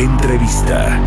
Entrevista.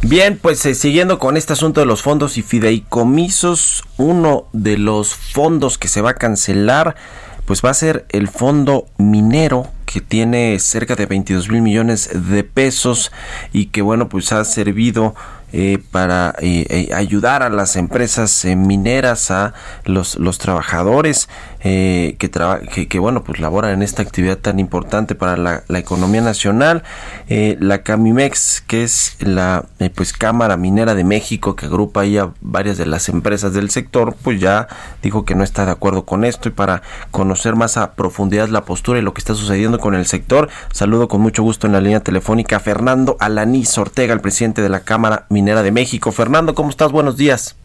Bien, pues eh, siguiendo con este asunto de los fondos y fideicomisos, uno de los fondos que se va a cancelar, pues va a ser el fondo minero que tiene cerca de 22 mil millones de pesos y que bueno, pues ha servido eh, para eh, eh, ayudar a las empresas mineras, a los, los trabajadores que, que, que, bueno, pues laboran en esta actividad tan importante para la, economía nacional. la Camimex, que es la pues Cámara Minera de México, que agrupa ahí a varias de las empresas del sector, pues ya dijo que no está de acuerdo con esto y para conocer más a profundidad la postura y lo que está sucediendo con el sector, saludo con mucho gusto en la línea telefónica a Fernando Alanís Ortega, el presidente de la Cámara de México. Fernando, ¿cómo estás? Buenos días.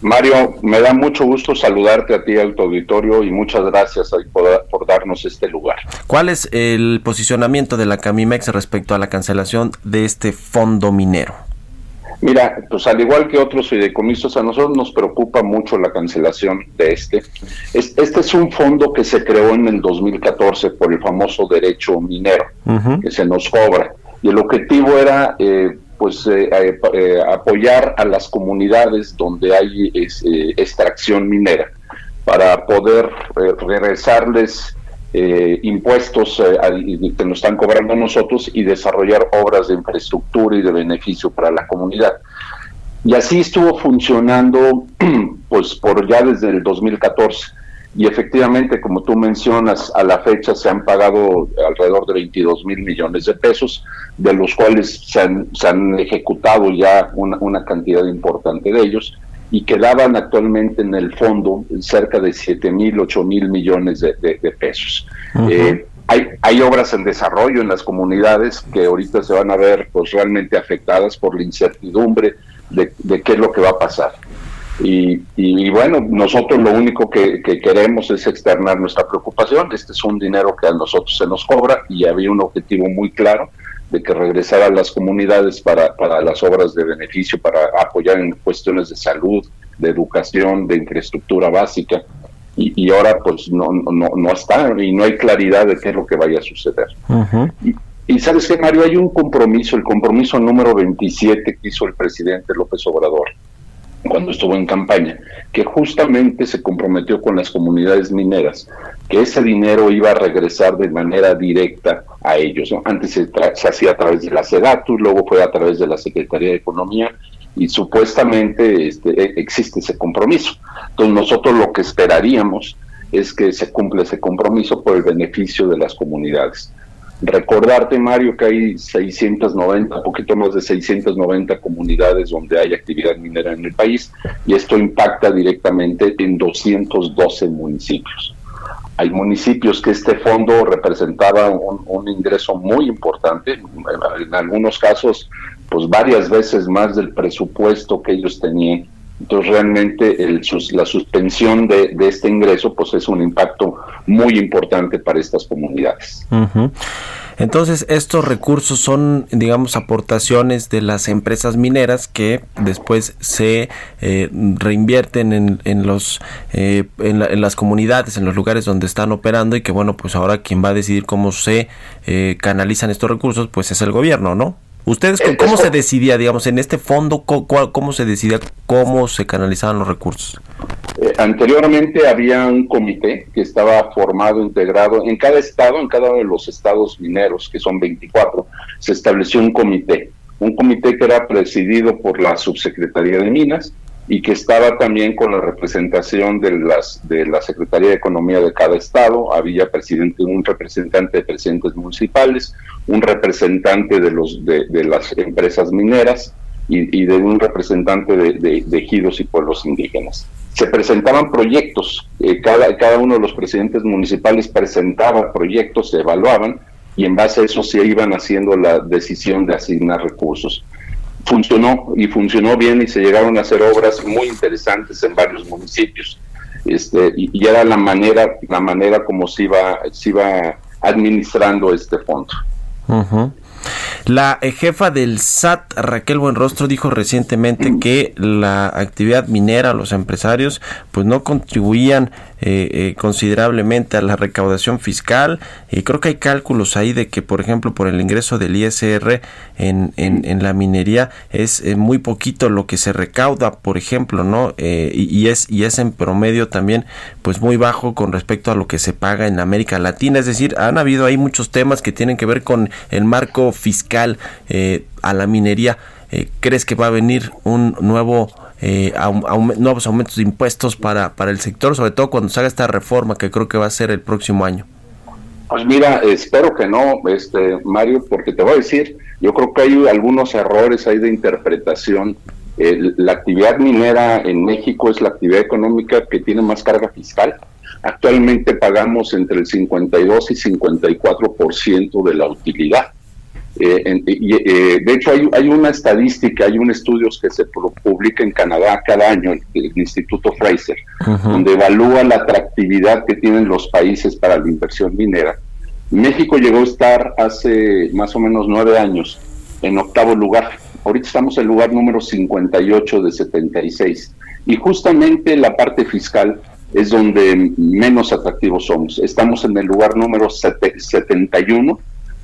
Mario, me da mucho gusto saludarte a ti, al tu auditorio, y muchas gracias por, por, darnos este lugar. ¿Cuál es el posicionamiento de la Camimex respecto a la cancelación de este fondo minero? Mira, pues al igual que otros fideicomisos, a nosotros nos preocupa mucho la cancelación de este. Este es un fondo que se creó en el 2014 por el famoso derecho minero, que se nos cobra. Y el objetivo era eh, pues eh, eh, apoyar a las comunidades donde hay extracción minera para poder regresarles impuestos que nos están cobrando nosotros y desarrollar obras de infraestructura y de beneficio para la comunidad. Y así estuvo funcionando pues por ya desde el 2014 y efectivamente, como tú mencionas, a la fecha se han pagado alrededor de 22 mil millones de pesos, de los cuales se han, ejecutado ya una, cantidad importante de ellos y quedaban actualmente en el fondo cerca de 7 mil, 8 mil millones de, pesos. Eh, hay, hay obras en desarrollo en las comunidades que ahorita se van a ver pues realmente afectadas por la incertidumbre de, de qué es lo que va a pasar. Y, bueno, nosotros lo único que, queremos es externar nuestra preocupación. Este es un dinero que a nosotros se nos cobra y había un objetivo muy claro de que regresara a las comunidades para, para las obras de beneficio, para apoyar en cuestiones de salud, de educación, de infraestructura básica. Y, ahora pues no, no, no está y no hay claridad de qué es lo que vaya a suceder. y, y sabes que Mario, hay un compromiso, el compromiso número 27 que hizo el presidente López Obrador cuando estuvo en campaña, que justamente se comprometió con las comunidades mineras, que ese dinero iba a regresar de manera directa a ellos. Antes se, hacía a través de la SEDATU, luego fue a través de la Secretaría de Economía y supuestamente este, e, existe ese compromiso. Entonces nosotros lo que esperaríamos es que se cumpla ese compromiso por el beneficio de las comunidades. Recordarte, Mario, que hay 690, poquito más de 690 comunidades donde hay actividad minera en el país y esto impacta directamente en 212 municipios. Hay municipios que este fondo representaba un, ingreso muy importante, en algunos casos, pues varias veces más del presupuesto que ellos tenían. Entonces realmente el, la suspensión de, este ingreso pues es un impacto muy importante para estas comunidades. Entonces, estos recursos son, digamos, aportaciones de las empresas mineras que después se eh, reinvierten en, en los, eh, en, las comunidades, en los lugares donde están operando y que, bueno, pues ahora quien va a decidir cómo se eh, canalizan estos recursos, pues es el gobierno, ¿no? ¿Ustedes cómo se decidía, digamos, en este fondo, cómo, se decidía cómo se canalizaban los recursos? Eh, anteriormente había un comité que estaba formado, integrado en cada estado, en cada uno de los estados mineros, que son 24, se estableció un comité, un comité que era presidido por la subsecretaría de Minas y que estaba también con la representación de las de la Secretaría de Economía de cada estado, había presidente un representante de presidentes municipales, un representante de los de, las empresas mineras y, de un representante de, de, ejidos y pueblos indígenas. Se presentaban proyectos, eh, cada, cada uno de los presidentes municipales presentaba proyectos, se evaluaban y en base a eso se iban haciendo la decisión de asignar recursos funcionó y funcionó bien y se llegaron a hacer obras muy interesantes en varios municipios. Este, y, era la manera, la manera como se iba, se iba administrando este fondo. La eh, jefa del SAT, Raquel Buenrostro, dijo recientemente que la actividad minera, los empresarios, pues no contribuían eh, eh, considerablemente a la recaudación fiscal. Y creo que hay cálculos ahí de que, por ejemplo, por el ingreso del ISR en, en, la minería es muy poquito lo que se recauda, por ejemplo, ¿no? y, es, y es en promedio también pues muy bajo con respecto a lo que se paga en América Latina. Es decir, han habido ahí muchos temas que tienen que ver con el marco fiscal eh, a la minería, eh, ¿crees que va a venir un nuevo eh, nuevos aumentos de impuestos para, para el sector, sobre todo cuando se haga esta reforma que creo que va a ser el próximo año? Pues mira, espero que no, este Mario, porque te voy a decir, yo creo que hay algunos errores ahí de interpretación. la actividad minera en México es la actividad económica que tiene más carga fiscal. Actualmente pagamos entre el 52 y 54% de la utilidad. Eh, eh, de hecho, hay, hay, una estadística, hay un estudio que se publica en Canadá cada año, el, Instituto Fraser, donde evalúa la atractividad que tienen los países para la inversión minera. México llegó a estar hace más o menos nueve años en octavo lugar. Ahorita estamos en el lugar número 58 de 76. Y justamente la parte fiscal es donde menos atractivos somos. Estamos en el lugar número 71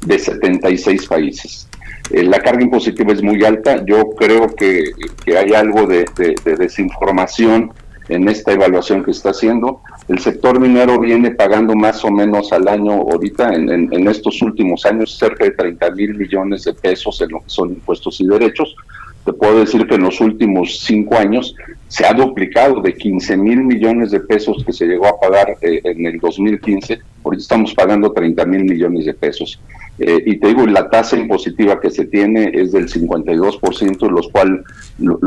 de 76 países. Eh, la carga impositiva es muy alta. Yo creo que, hay algo de, desinformación en esta evaluación que está haciendo. El sector minero viene pagando más o menos al año, ahorita, en, estos últimos años, cerca de 30 mil millones de pesos en lo que son impuestos y derechos. Te puedo decir que en los últimos cinco años se ha duplicado de 15 mil millones de pesos que se llegó a pagar eh, en el 2015. Ahorita estamos pagando 30 mil millones de pesos. Eh, y te digo, la tasa impositiva que se tiene es del 52%, lo cual,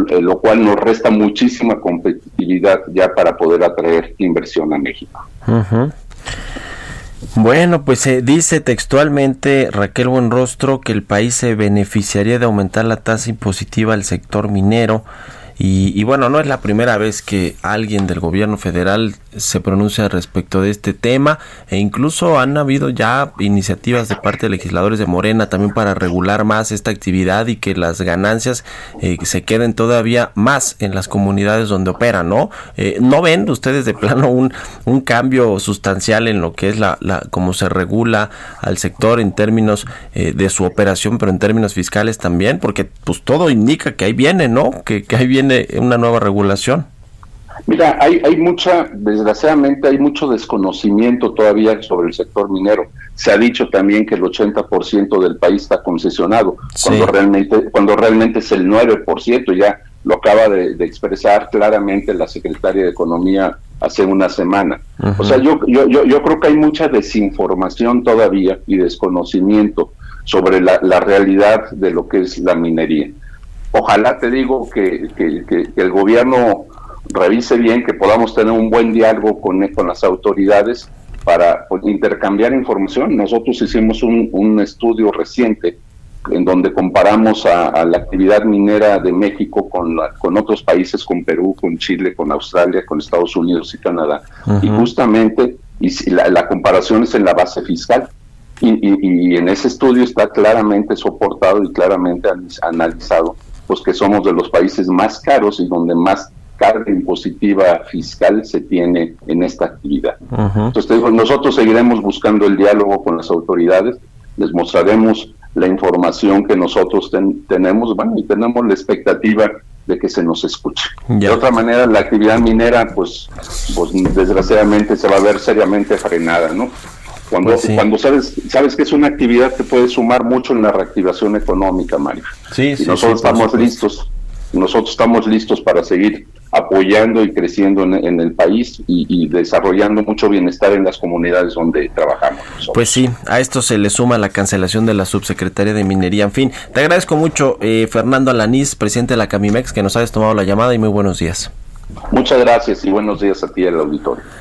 eh, lo, cual nos resta muchísima competitividad ya para poder atraer inversión a México. Bueno, pues se dice textualmente Raquel Buenrostro que el país se beneficiaría de aumentar la tasa impositiva al sector minero. Y, bueno, no es la primera vez que alguien del gobierno federal se pronuncia respecto de este tema e incluso han habido ya iniciativas de parte de legisladores de Morena también para regular más esta actividad y que las ganancias eh, se queden todavía más en las comunidades donde operan, ¿no? Eh, ¿No ven ustedes de plano un, un cambio sustancial en lo que es la, la cómo se regula al sector en términos eh, de su operación, pero en términos fiscales también? Porque pues todo indica que ahí viene, ¿no? Que, que ahí viene una nueva regulación? Mira, hay, hay mucha, desgraciadamente hay mucho desconocimiento todavía sobre el sector minero. Se ha dicho también que el 80% del país está concesionado, cuando realmente cuando realmente es el 9%, ya lo acaba de, expresar claramente la secretaria de Economía hace una semana. O sea, yo, yo, yo, yo, creo que hay mucha desinformación todavía y desconocimiento sobre la, la realidad de lo que es la minería ojalá te digo que, el gobierno revise bien, que podamos tener un buen diálogo con, con las autoridades para pues, intercambiar información. Nosotros hicimos un, estudio reciente en donde comparamos a, la actividad minera de México con, con otros países, con Perú, con Chile, con Australia, con Estados Unidos y Canadá. Y justamente y la, la, comparación es en la base fiscal. Y, y en ese estudio está claramente soportado y claramente analizado pues que somos de los países más caros y donde más carga impositiva fiscal se tiene en esta actividad. Entonces, nosotros seguiremos buscando el diálogo con las autoridades, les mostraremos la información que nosotros tenemos, bueno, y tenemos la expectativa de que se nos escuche. De otra manera, la actividad minera, pues, pues desgraciadamente se va a ver seriamente frenada, ¿no? Cuando, pues cuando sabes, sabes que es una actividad que puede sumar mucho en la reactivación económica, Mario. Sí, y nosotros estamos listos, nosotros estamos listos para seguir apoyando y creciendo en, el país y, desarrollando mucho bienestar en las comunidades donde trabajamos. Pues sí, a esto se le suma la cancelación de la subsecretaría de Minería. En fin, te agradezco mucho, eh, Fernando Alanís, presidente de la Camimex, que nos hayas tomado la llamada y muy buenos días. Muchas gracias y buenos días a ti, el auditorio.